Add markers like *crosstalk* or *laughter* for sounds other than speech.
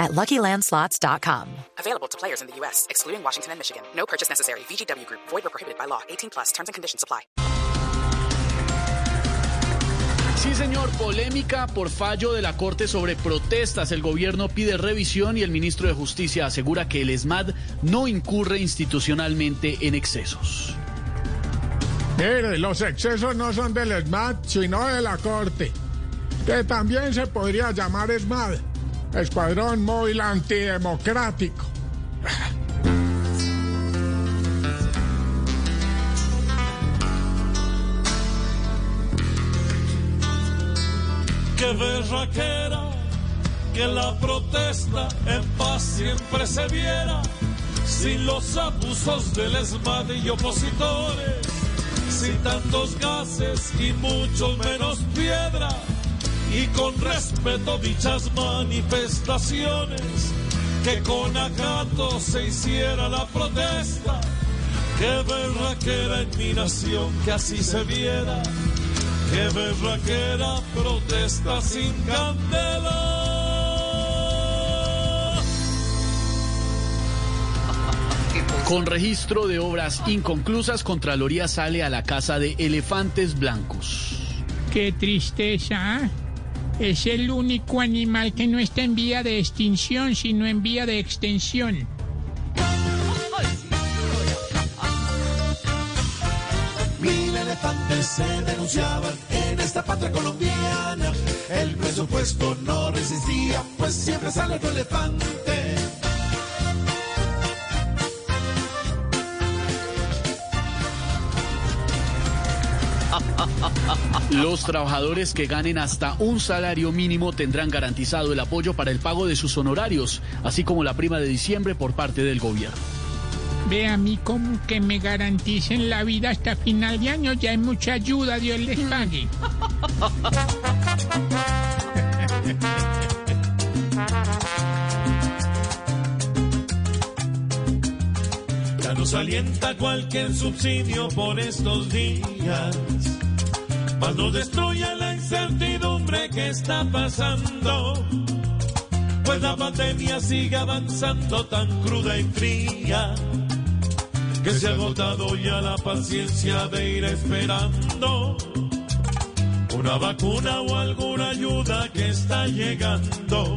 at LuckyLandSlots.com. Available to players in the U.S., excluding Washington and Michigan. No purchase necessary. VGW Group. Void or prohibited by law. 18 plus. Terms and conditions apply. Sí, señor. Polémica por fallo de la Corte sobre protestas. El gobierno pide revisión y el ministro de Justicia asegura que el ESMAD no incurre institucionalmente en excesos. Mire, los excesos no son del ESMAD, sino de la Corte, que también se podría llamar ESMAD, Escuadrón Móvil Antidemocrático. que berraquera, que la protesta en paz siempre se viera, sin los abusos del ESMAD y opositores, sin tantos gases y mucho menos piedra, y con respeto dichas manifestaciones, que con acato se hiciera la protesta, que berraquera en mi nación que así se viera que berraquera protesta sin candela. Con registro de obras inconclusas, Contraloría sale a la casa de elefantes blancos. Qué tristeza. Es el único animal que no está en vía de extinción, sino en vía de extensión. Mil elefantes se denunciaban en esta patria colombiana. El presupuesto no resistía, pues siempre sale otro elefante. Los trabajadores que ganen hasta un salario mínimo tendrán garantizado el apoyo para el pago de sus honorarios, así como la prima de diciembre por parte del gobierno. Ve a mí como que me garanticen la vida hasta final de año. Ya hay mucha ayuda, Dios les pague. *laughs* Ya nos alienta cualquier subsidio por estos días. Mas nos destruye la incertidumbre que está pasando. Pues la pandemia sigue avanzando tan cruda y fría. Que se ha agotado ya la paciencia de ir esperando. Una vacuna o alguna ayuda que está llegando.